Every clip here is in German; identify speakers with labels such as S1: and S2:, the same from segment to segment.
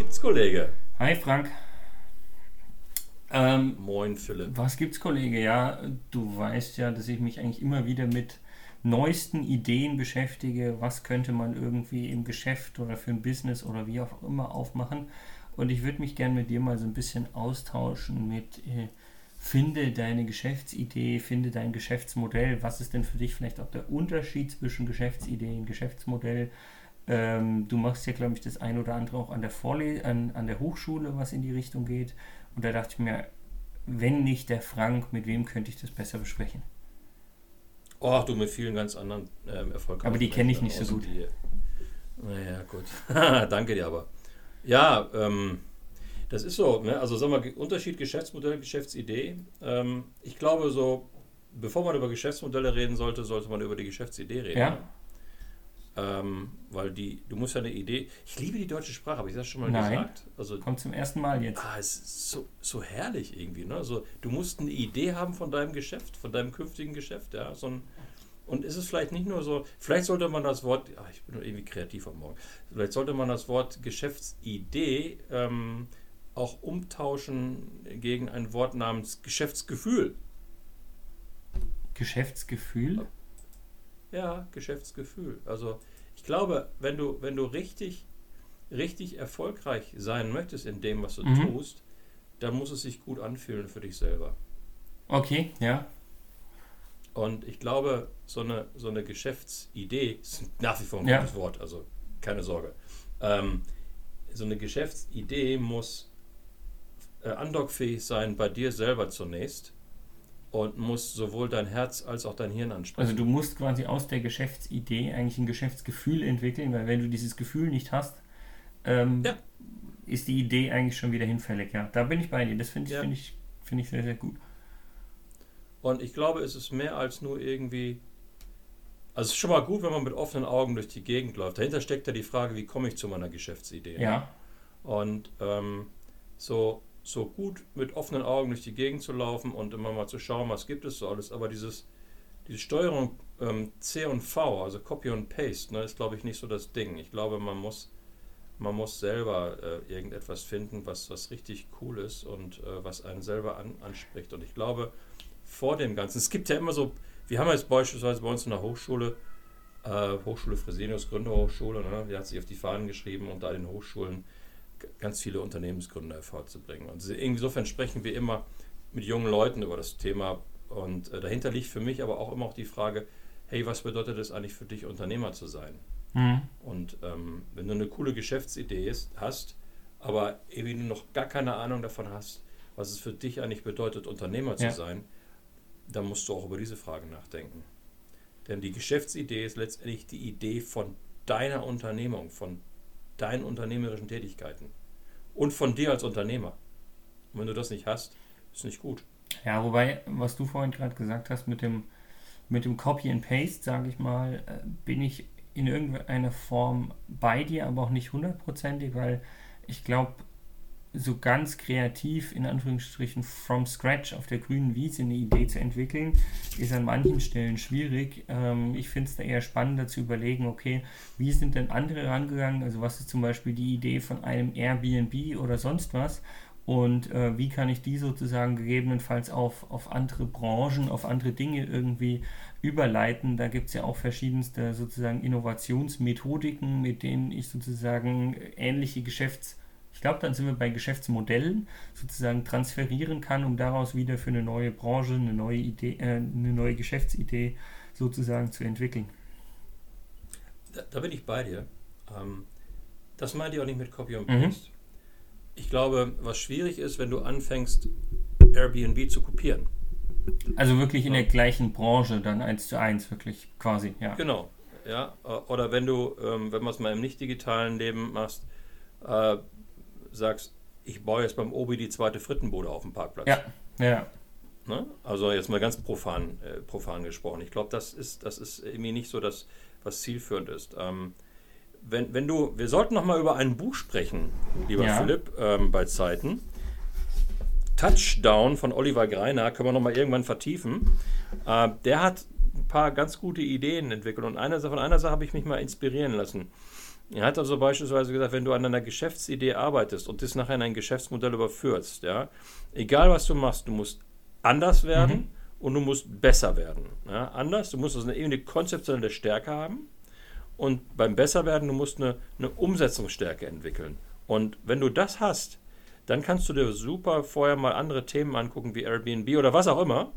S1: Was gibt's, Kollege?
S2: Hi Frank.
S1: Ähm, Moin Philipp.
S2: Was gibt's, Kollege? Ja, du weißt ja, dass ich mich eigentlich immer wieder mit neuesten Ideen beschäftige. Was könnte man irgendwie im Geschäft oder für ein Business oder wie auch immer aufmachen? Und ich würde mich gerne mit dir mal so ein bisschen austauschen mit äh, finde deine Geschäftsidee, finde dein Geschäftsmodell. Was ist denn für dich vielleicht auch der Unterschied zwischen Geschäftsidee und Geschäftsmodell? Ähm, du machst ja, glaube ich, das ein oder andere auch an der Vorles an, an der Hochschule, was in die Richtung geht. Und da dachte ich mir, wenn nicht der Frank, mit wem könnte ich das besser besprechen?
S1: Oh, du mit vielen ganz anderen ähm,
S2: erfolgreichen. Aber die kenne ich nicht so gut. Die,
S1: naja, gut. Danke dir aber. Ja, ähm, das ist so. Ne? Also sagen wir, Unterschied Geschäftsmodell, Geschäftsidee. Ähm, ich glaube so, bevor man über Geschäftsmodelle reden sollte, sollte man über die Geschäftsidee reden. Ja. Ähm, weil die, du musst ja eine Idee. Ich liebe die deutsche Sprache, habe ich das schon mal
S2: Nein.
S1: gesagt?
S2: Also, Kommt zum ersten Mal jetzt.
S1: Ah, es ist so, so herrlich irgendwie. Ne? Also, du musst eine Idee haben von deinem Geschäft, von deinem künftigen Geschäft. Ja? So ein, und ist es vielleicht nicht nur so, vielleicht sollte man das Wort, ach, ich bin nur irgendwie kreativ am Morgen, vielleicht sollte man das Wort Geschäftsidee ähm, auch umtauschen gegen ein Wort namens Geschäftsgefühl.
S2: Geschäftsgefühl?
S1: Ja, Geschäftsgefühl. Also ich glaube, wenn du, wenn du richtig, richtig erfolgreich sein möchtest in dem, was du mhm. tust, dann muss es sich gut anfühlen für dich selber.
S2: Okay, ja.
S1: Und ich glaube, so eine, so eine Geschäftsidee ist nach wie vor ein ja. gutes Wort, also keine Sorge. Ähm, so eine Geschäftsidee muss äh, andockfähig sein bei dir selber zunächst und muss sowohl dein Herz als auch dein Hirn ansprechen.
S2: Also du musst quasi aus der Geschäftsidee eigentlich ein Geschäftsgefühl entwickeln, weil wenn du dieses Gefühl nicht hast, ähm, ja. ist die Idee eigentlich schon wieder hinfällig. Ja, da bin ich bei dir. Das finde ich, ja. find ich, find ich sehr, sehr gut.
S1: Und ich glaube, es ist mehr als nur irgendwie. Also es ist schon mal gut, wenn man mit offenen Augen durch die Gegend läuft. Dahinter steckt ja die Frage, wie komme ich zu meiner Geschäftsidee?
S2: Ja.
S1: Und ähm, so so gut mit offenen Augen durch die Gegend zu laufen und immer mal zu schauen, was gibt es so alles. Aber dieses, diese Steuerung ähm, C und V, also Copy und Paste, ne, ist, glaube ich, nicht so das Ding. Ich glaube, man muss, man muss selber äh, irgendetwas finden, was, was richtig cool ist und äh, was einen selber an, anspricht. Und ich glaube, vor dem Ganzen, es gibt ja immer so, wir haben jetzt beispielsweise bei uns in der Hochschule, äh, Hochschule Fresenius, Gründerhochschule, ne, die hat sich auf die Fahnen geschrieben und da den Hochschulen ganz viele Unternehmensgründer hervorzubringen. Und insofern sprechen wir immer mit jungen Leuten über das Thema. Und äh, dahinter liegt für mich aber auch immer auch die Frage, hey, was bedeutet es eigentlich für dich, Unternehmer zu sein? Mhm. Und ähm, wenn du eine coole Geschäftsidee ist, hast, aber irgendwie noch gar keine Ahnung davon hast, was es für dich eigentlich bedeutet, Unternehmer zu ja. sein, dann musst du auch über diese Frage nachdenken. Denn die Geschäftsidee ist letztendlich die Idee von deiner Unternehmung, von deinen unternehmerischen Tätigkeiten und von dir als Unternehmer. Und wenn du das nicht hast, ist nicht gut.
S2: Ja, wobei, was du vorhin gerade gesagt hast mit dem, mit dem Copy and Paste, sage ich mal, äh, bin ich in irgendeiner Form bei dir, aber auch nicht hundertprozentig, weil ich glaube, so ganz kreativ, in Anführungsstrichen, from scratch auf der grünen Wiese eine Idee zu entwickeln, ist an manchen Stellen schwierig. Ähm, ich finde es da eher spannender zu überlegen, okay, wie sind denn andere rangegangen? Also was ist zum Beispiel die Idee von einem Airbnb oder sonst was? Und äh, wie kann ich die sozusagen gegebenenfalls auf, auf andere Branchen, auf andere Dinge irgendwie überleiten? Da gibt es ja auch verschiedenste sozusagen Innovationsmethodiken, mit denen ich sozusagen ähnliche Geschäfts- ich glaube, dann sind wir bei Geschäftsmodellen sozusagen transferieren kann, um daraus wieder für eine neue Branche, eine neue Idee, äh, eine neue Geschäftsidee sozusagen zu entwickeln.
S1: Da, da bin ich bei dir. Ähm, das meinte ich auch nicht mit Copy und mhm. Paste. Mhm. Ich glaube, was schwierig ist, wenn du anfängst, Airbnb zu kopieren.
S2: Also wirklich in der gleichen Branche, dann eins zu eins, wirklich quasi, ja.
S1: Genau, ja. Oder wenn du, ähm, wenn man es mal im nicht digitalen Leben machst, äh, sagst, ich baue jetzt beim Obi die zweite Frittenbude auf dem Parkplatz.
S2: Ja, ja.
S1: Ne? Also jetzt mal ganz profan, äh, profan gesprochen. Ich glaube, das ist, das ist irgendwie nicht so das, was zielführend ist. Ähm, wenn, wenn du, wir sollten noch mal über ein Buch sprechen, lieber ja. Philipp, ähm, bei Zeiten. Touchdown von Oliver Greiner, können wir noch mal irgendwann vertiefen. Äh, der hat ein paar ganz gute Ideen entwickelt und eine, von einer Sache habe ich mich mal inspirieren lassen. Er hat also beispielsweise gesagt, wenn du an einer Geschäftsidee arbeitest und das nachher in ein Geschäftsmodell überführst, ja, egal was du machst, du musst anders werden mhm. und du musst besser werden. Ja, anders, du musst also eine, eine konzeptionelle Stärke haben und beim Besserwerden, du musst eine, eine Umsetzungsstärke entwickeln. Und wenn du das hast, dann kannst du dir super vorher mal andere Themen angucken, wie Airbnb oder was auch immer.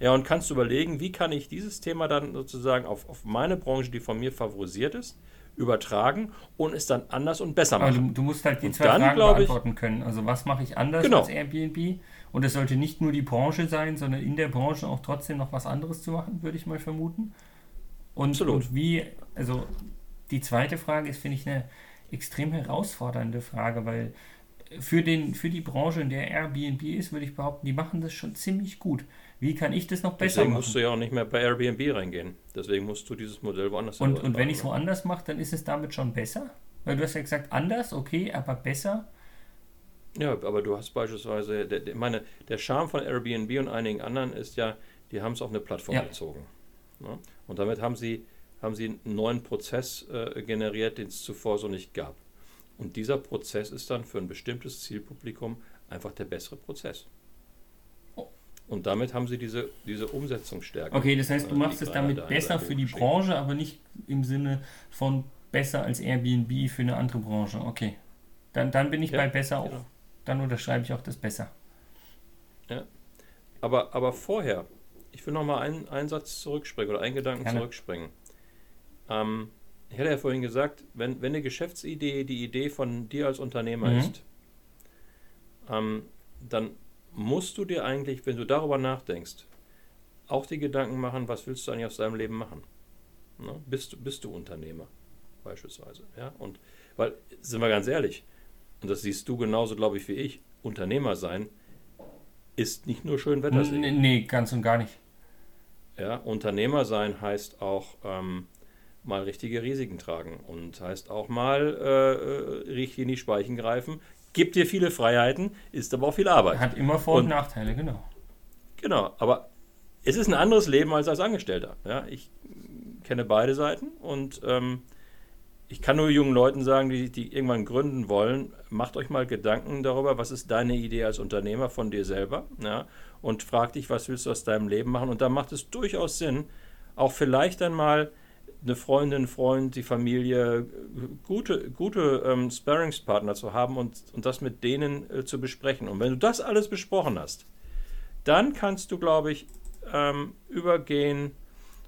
S1: Ja, und kannst überlegen, wie kann ich dieses Thema dann sozusagen auf, auf meine Branche, die von mir favorisiert ist, übertragen und es dann anders und besser machen.
S2: Also du musst halt die und zwei dann, Fragen beantworten ich, können. Also was mache ich anders genau. als Airbnb? Und es sollte nicht nur die Branche sein, sondern in der Branche auch trotzdem noch was anderes zu machen, würde ich mal vermuten. Und, Absolut. und wie, also die zweite Frage ist, finde ich, eine extrem herausfordernde Frage, weil für, den, für die Branche, in der Airbnb ist, würde ich behaupten, die machen das schon ziemlich gut. Wie kann ich das noch besser
S1: Deswegen
S2: machen?
S1: musst du ja auch nicht mehr bei Airbnb reingehen. Deswegen musst du dieses Modell woanders
S2: Und, und wenn ich es woanders mache, dann ist es damit schon besser? Weil du hast ja gesagt, anders, okay, aber besser.
S1: Ja, aber du hast beispielsweise, der, der, meine, der Charme von Airbnb und einigen anderen ist ja, die haben es auf eine Plattform ja. gezogen. Ja? Und damit haben sie, haben sie einen neuen Prozess äh, generiert, den es zuvor so nicht gab. Und dieser Prozess ist dann für ein bestimmtes Zielpublikum einfach der bessere Prozess. Und damit haben sie diese, diese Umsetzungsstärke.
S2: Okay, das heißt, du machst es damit besser für die Branche, aber nicht im Sinne von besser als Airbnb für eine andere Branche. Okay. Dann, dann bin ich ja, bei besser auch. Genau. Dann unterschreibe ich auch das besser.
S1: Ja. Aber, aber vorher, ich will nochmal einen, einen Satz zurückspringen oder einen Gedanken Gerne. zurückspringen. Ähm, ich hatte ja vorhin gesagt, wenn, wenn eine Geschäftsidee die Idee von dir als Unternehmer mhm. ist, ähm, dann musst du dir eigentlich, wenn du darüber nachdenkst, auch die Gedanken machen, was willst du eigentlich aus deinem Leben machen? Ne? Bist, du, bist du Unternehmer beispielsweise? Ja? Und weil, sind wir ganz ehrlich, und das siehst du genauso, glaube ich, wie ich, Unternehmer sein ist nicht nur schön Wetter
S2: Nee, nee, ganz und gar nicht.
S1: Ja, Unternehmer sein heißt auch ähm, mal richtige Risiken tragen und heißt auch mal äh, äh richtig in die Speichen greifen. Gibt dir viele Freiheiten, ist aber auch viel Arbeit.
S2: Hat immer Vor- und, und Nachteile, genau.
S1: Genau, aber es ist ein anderes Leben als als Angestellter. Ja, ich kenne beide Seiten und ähm, ich kann nur jungen Leuten sagen, die, die irgendwann gründen wollen, macht euch mal Gedanken darüber, was ist deine Idee als Unternehmer von dir selber ja, und frag dich, was willst du aus deinem Leben machen und da macht es durchaus Sinn, auch vielleicht einmal eine Freundin, Freund, die Familie, gute, gute ähm, Sparringspartner zu haben und, und das mit denen äh, zu besprechen. Und wenn du das alles besprochen hast, dann kannst du, glaube ich, ähm, übergehen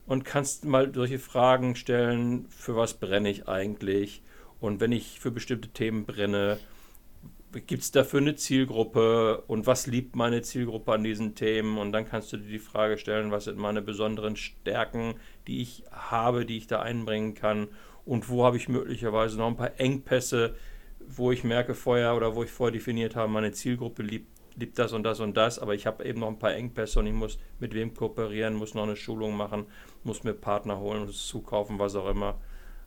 S1: und kannst mal solche Fragen stellen, für was brenne ich eigentlich? Und wenn ich für bestimmte Themen brenne, gibt es dafür eine Zielgruppe und was liebt meine Zielgruppe an diesen Themen? Und dann kannst du dir die Frage stellen, was sind meine besonderen Stärken, die ich habe, die ich da einbringen kann und wo habe ich möglicherweise noch ein paar Engpässe, wo ich merke vorher oder wo ich vorher definiert habe, meine Zielgruppe liebt, liebt das und das und das, aber ich habe eben noch ein paar Engpässe und ich muss mit wem kooperieren, muss noch eine Schulung machen, muss mir Partner holen, muss zukaufen, was auch immer.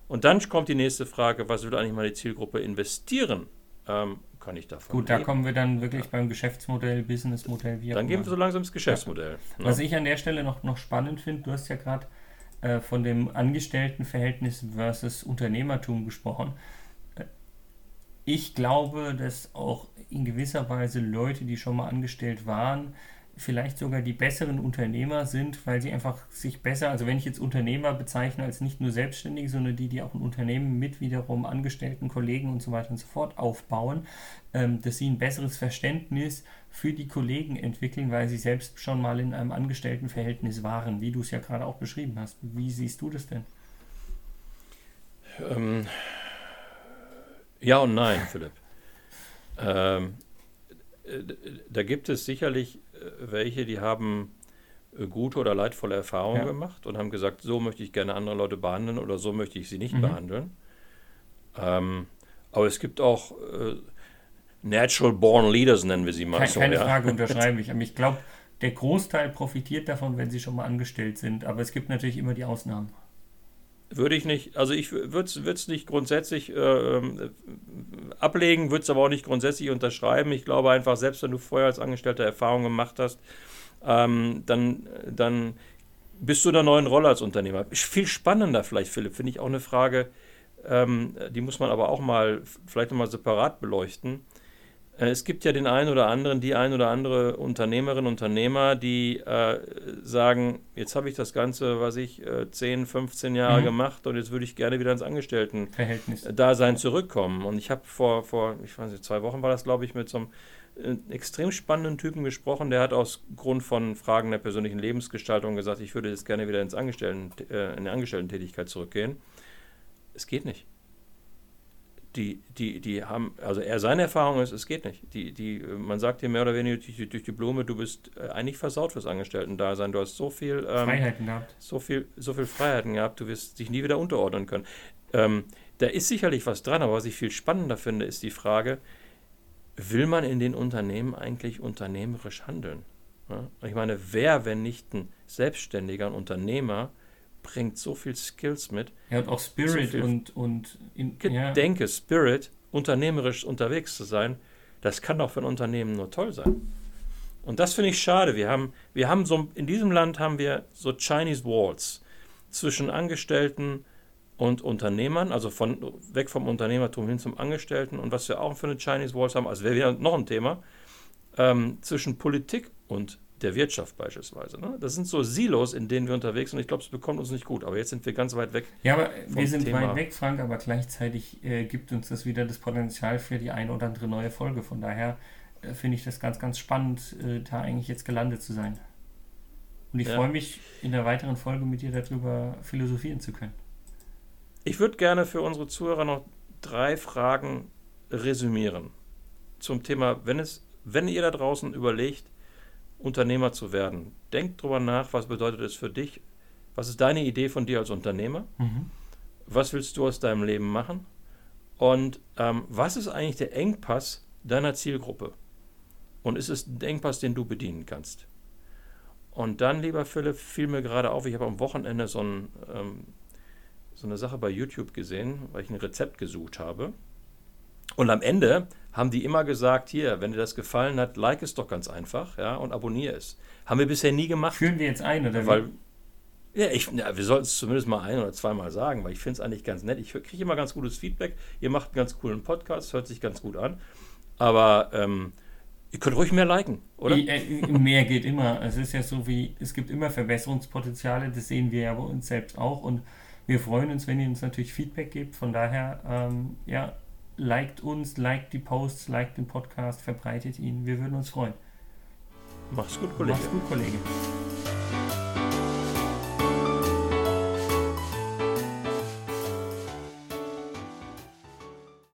S1: Und dann kommt die nächste Frage, was will eigentlich meine Zielgruppe investieren? Ähm, kann ich davon
S2: Gut, leben. da kommen wir dann wirklich ja. beim Geschäftsmodell, Businessmodell.
S1: Wie dann gehen wir so langsam ins Geschäftsmodell.
S2: Ja. Ne? Was ich an der Stelle noch, noch spannend finde, du hast ja gerade äh, von dem Angestelltenverhältnis versus Unternehmertum gesprochen. Äh, ich glaube, dass auch in gewisser Weise Leute, die schon mal angestellt waren, vielleicht sogar die besseren Unternehmer sind, weil sie einfach sich besser, also wenn ich jetzt Unternehmer bezeichne als nicht nur Selbstständige, sondern die, die auch ein Unternehmen mit wiederum Angestellten, Kollegen und so weiter und so fort aufbauen, ähm, dass sie ein besseres Verständnis für die Kollegen entwickeln, weil sie selbst schon mal in einem Angestelltenverhältnis waren, wie du es ja gerade auch beschrieben hast. Wie siehst du das denn?
S1: Ähm, ja und nein, Philipp. Ähm, äh, da gibt es sicherlich welche, die haben äh, gute oder leidvolle Erfahrungen ja. gemacht und haben gesagt, so möchte ich gerne andere Leute behandeln oder so möchte ich sie nicht mhm. behandeln. Ähm, aber es gibt auch äh, Natural Born Leaders, nennen wir sie mal
S2: Keine, so. Keine ja. Frage, unterschreibe ich. Aber ich glaube, der Großteil profitiert davon, wenn sie schon mal angestellt sind. Aber es gibt natürlich immer die Ausnahmen.
S1: Würde ich nicht, also ich würde es nicht grundsätzlich äh, ähm, ablegen, würde es aber auch nicht grundsätzlich unterschreiben. Ich glaube einfach, selbst wenn du vorher als Angestellter Erfahrungen gemacht hast, ähm, dann, dann bist du in einer neuen Rolle als Unternehmer. Viel spannender vielleicht, Philipp, finde ich auch eine Frage, ähm, die muss man aber auch mal vielleicht nochmal separat beleuchten. Äh, es gibt ja den einen oder anderen, die ein oder andere Unternehmerinnen und Unternehmer, die äh, sagen, jetzt habe ich das Ganze, was ich, äh, 10, 15 Jahre mhm. gemacht und jetzt würde ich gerne wieder ins Angestellten-Dasein zurückkommen. Und ich habe vor, vor, ich weiß nicht, zwei Wochen war das, glaube ich, mit so einem äh, extrem spannenden Typen gesprochen, der hat aus Grund von Fragen der persönlichen Lebensgestaltung gesagt, ich würde jetzt gerne wieder ins Angestellten, äh, in die Angestellten-Tätigkeit zurückgehen. Es geht nicht die, die, die haben, also er seine Erfahrung ist, es geht nicht. Die, die, man sagt dir mehr oder weniger durch, durch die Blume, du bist äh, eigentlich versaut fürs Angestellten-Dasein. Du hast so viel ähm,
S2: Freiheiten gehabt.
S1: So viel, so viel Freiheiten gehabt, du wirst dich nie wieder unterordnen können. Ähm, da ist sicherlich was dran, aber was ich viel spannender finde, ist die Frage, will man in den Unternehmen eigentlich unternehmerisch handeln? Ja? Ich meine, wer, wenn nicht ein Selbstständiger, ein Unternehmer, bringt so viel Skills mit.
S2: Ja, und auch Spirit so und, und
S1: in, Gedenke, ja. Spirit, unternehmerisch unterwegs zu sein, das kann doch für ein Unternehmen nur toll sein. Und das finde ich schade. Wir haben, wir haben so, in diesem Land haben wir so Chinese Walls zwischen Angestellten und Unternehmern, also von, weg vom Unternehmertum hin zum Angestellten. Und was wir auch für eine Chinese Walls haben, also wäre wieder noch ein Thema, ähm, zwischen Politik und der Wirtschaft beispielsweise. Ne? Das sind so Silos, in denen wir unterwegs sind. Ich glaube, es bekommt uns nicht gut. Aber jetzt sind wir ganz weit weg.
S2: Ja, aber wir sind Thema. weit weg, Frank, aber gleichzeitig äh, gibt uns das wieder das Potenzial für die eine oder andere neue Folge. Von daher äh, finde ich das ganz, ganz spannend, äh, da eigentlich jetzt gelandet zu sein. Und ich ja. freue mich, in der weiteren Folge mit dir darüber philosophieren zu können.
S1: Ich würde gerne für unsere Zuhörer noch drei Fragen resümieren zum Thema, wenn es, wenn ihr da draußen überlegt, Unternehmer zu werden. Denk drüber nach, was bedeutet es für dich? Was ist deine Idee von dir als Unternehmer? Mhm. Was willst du aus deinem Leben machen? Und ähm, was ist eigentlich der Engpass deiner Zielgruppe? Und ist es ein Engpass, den du bedienen kannst? Und dann, lieber Philipp, fiel mir gerade auf, ich habe am Wochenende so, ein, ähm, so eine Sache bei YouTube gesehen, weil ich ein Rezept gesucht habe. Und am Ende haben die immer gesagt, hier, wenn dir das gefallen hat, like es doch ganz einfach, ja, und abonniere es. Haben wir bisher nie gemacht.
S2: Führen wir jetzt ein, oder
S1: weil, wie? Ja, ich, ja, wir sollten es zumindest mal ein oder zweimal sagen, weil ich finde es eigentlich ganz nett. Ich kriege immer ganz gutes Feedback. Ihr macht einen ganz coolen Podcast, hört sich ganz gut an. Aber ähm, ihr könnt ruhig mehr liken, oder?
S2: Äh, mehr geht immer. Es ist ja so wie, es gibt immer Verbesserungspotenziale, das sehen wir ja bei uns selbst auch. Und wir freuen uns, wenn ihr uns natürlich Feedback gebt. Von daher, ähm, ja, liked uns, liked die Posts, liked den Podcast, verbreitet ihn. Wir würden uns freuen.
S1: Mach's gut, Kollege.
S2: Mach's gut, Kollege.